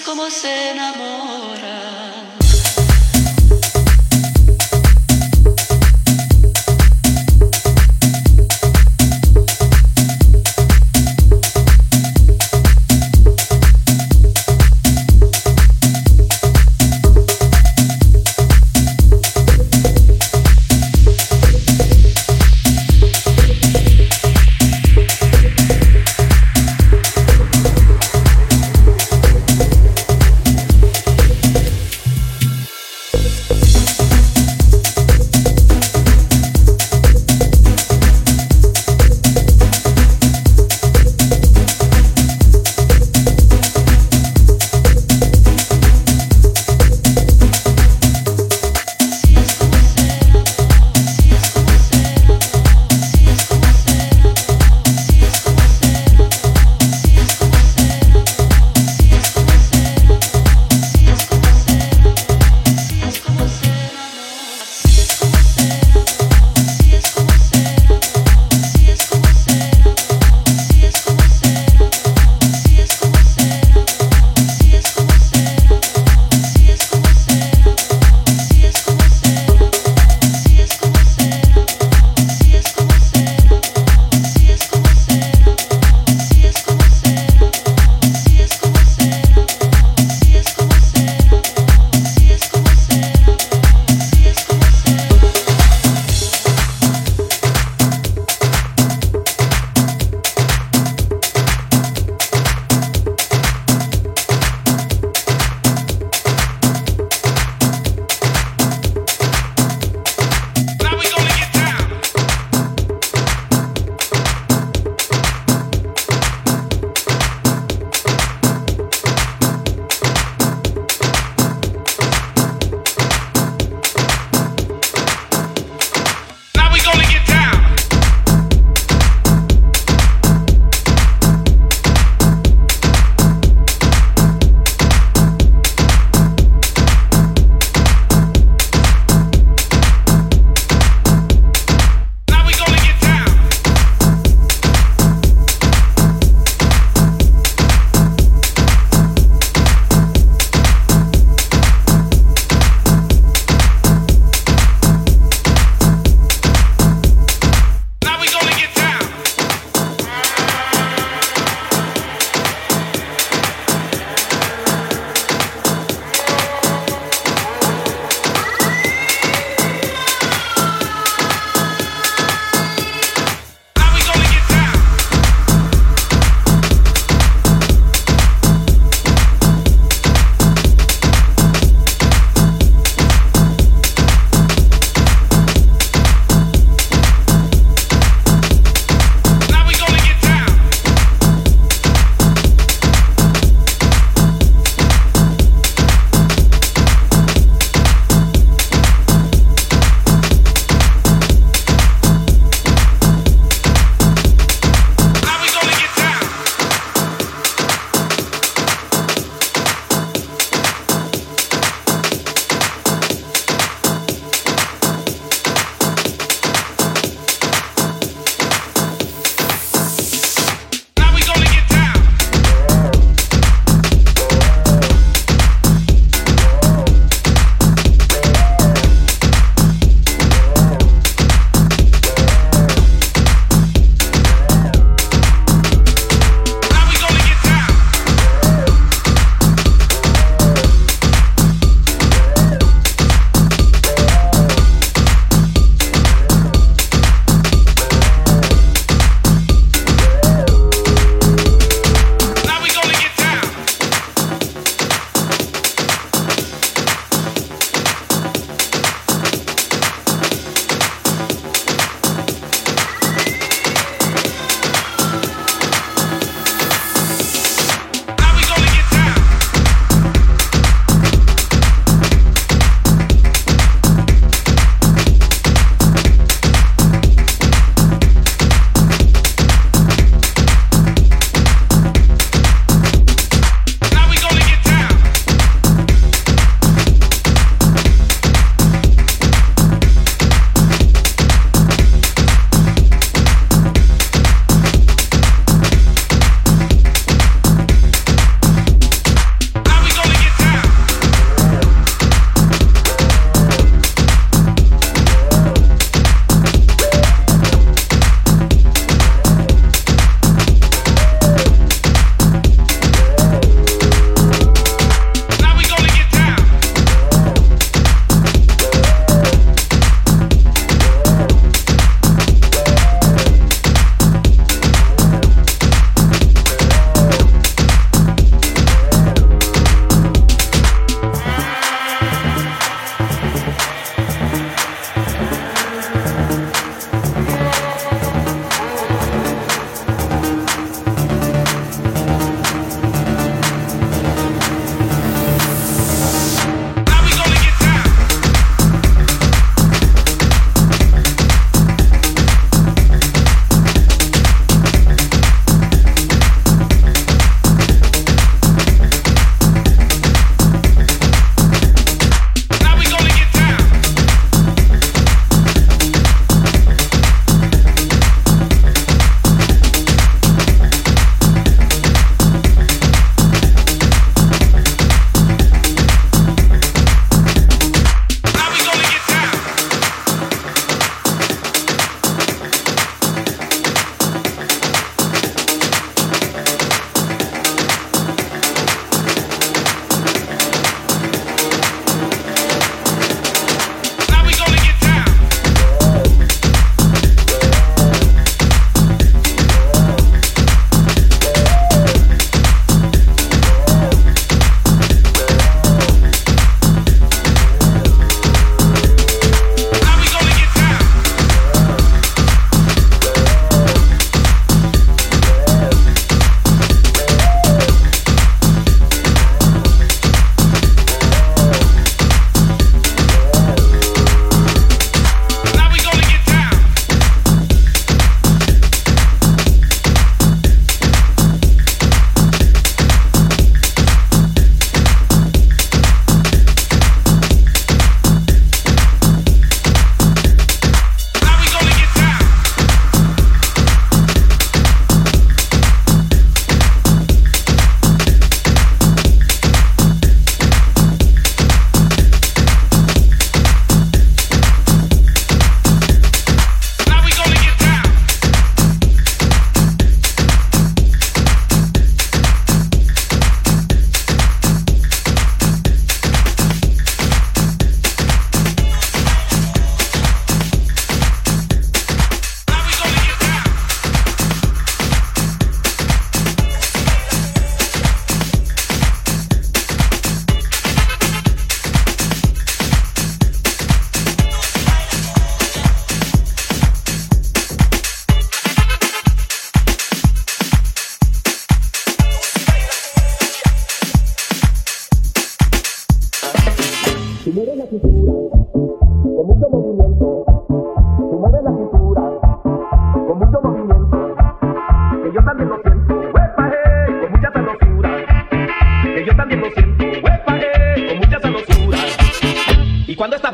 como se enamora.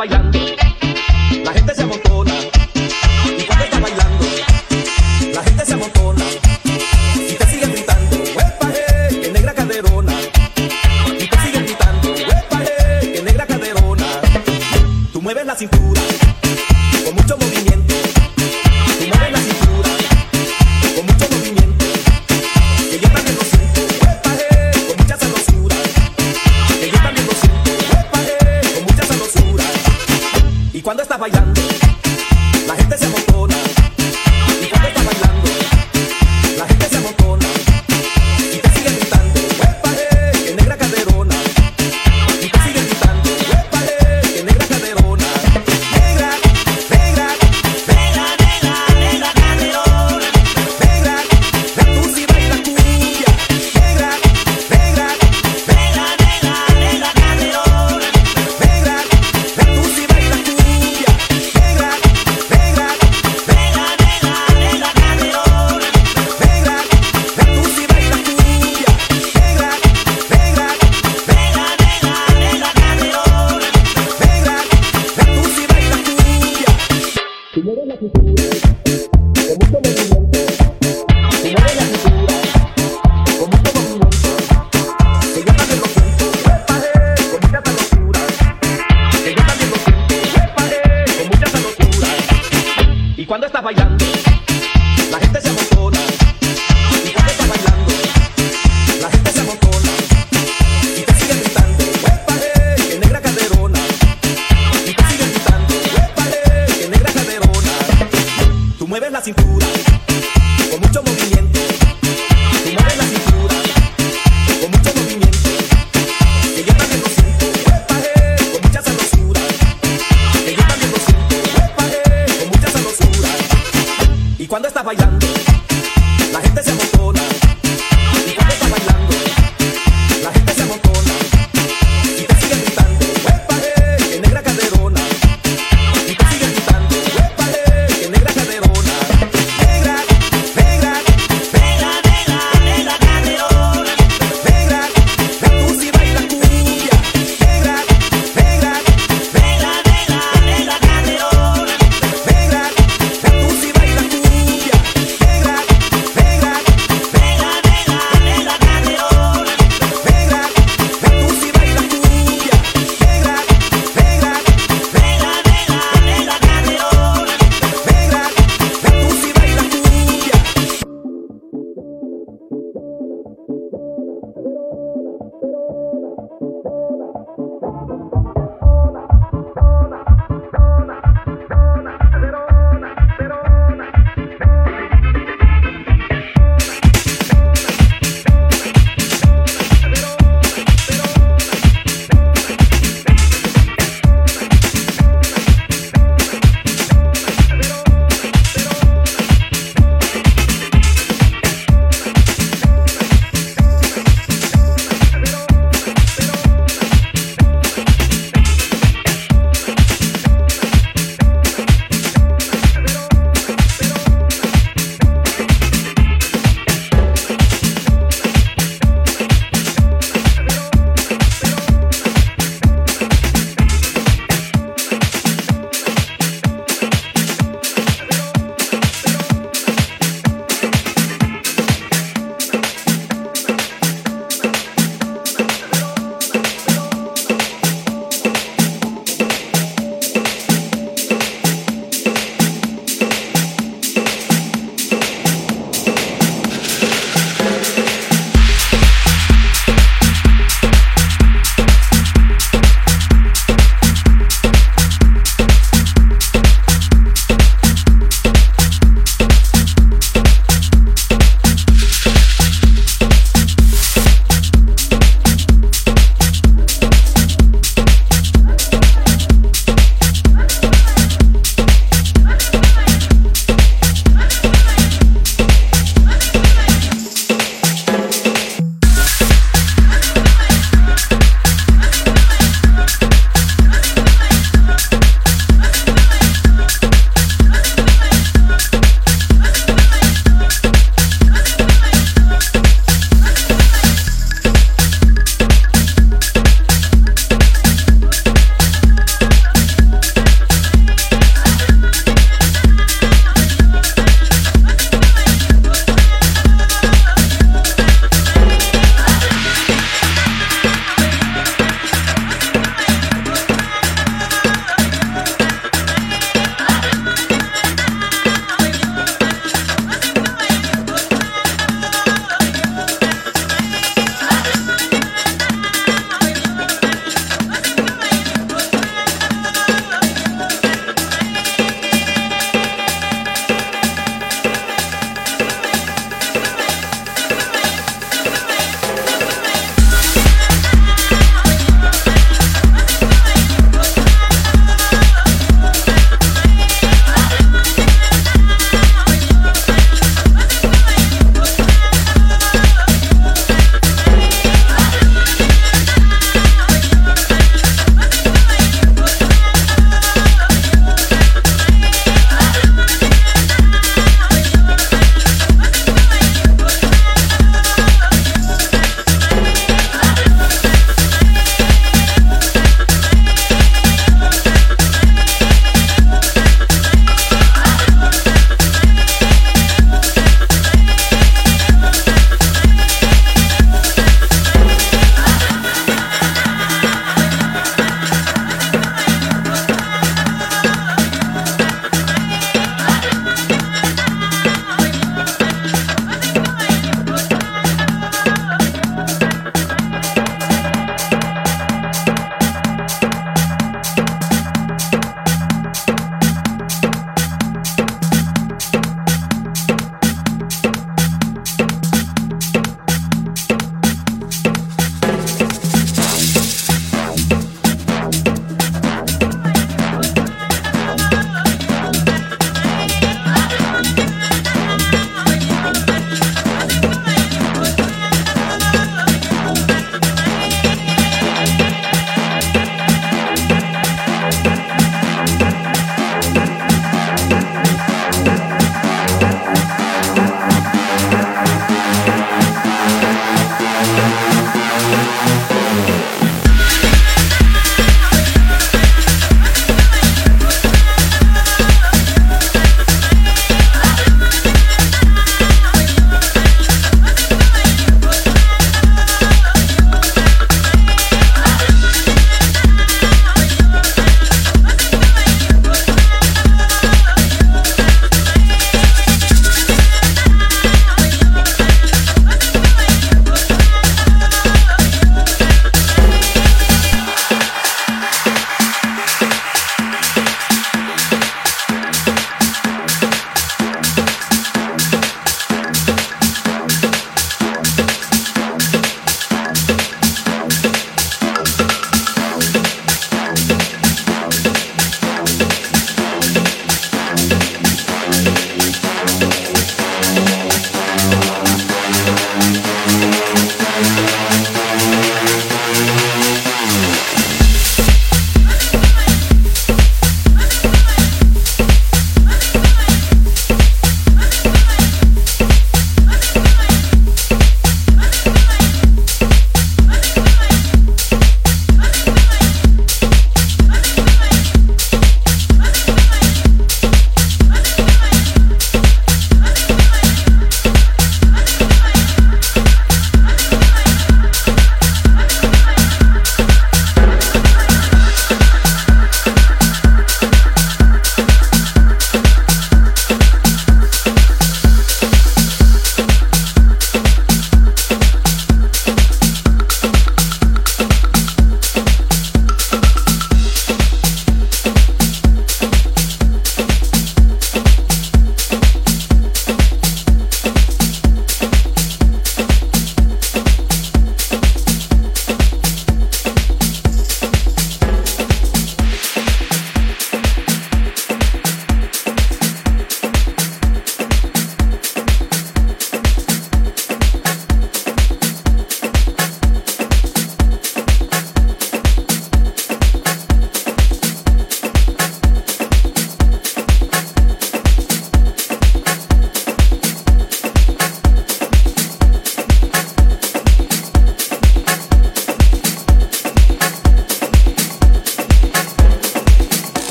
Bailando,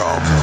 Come.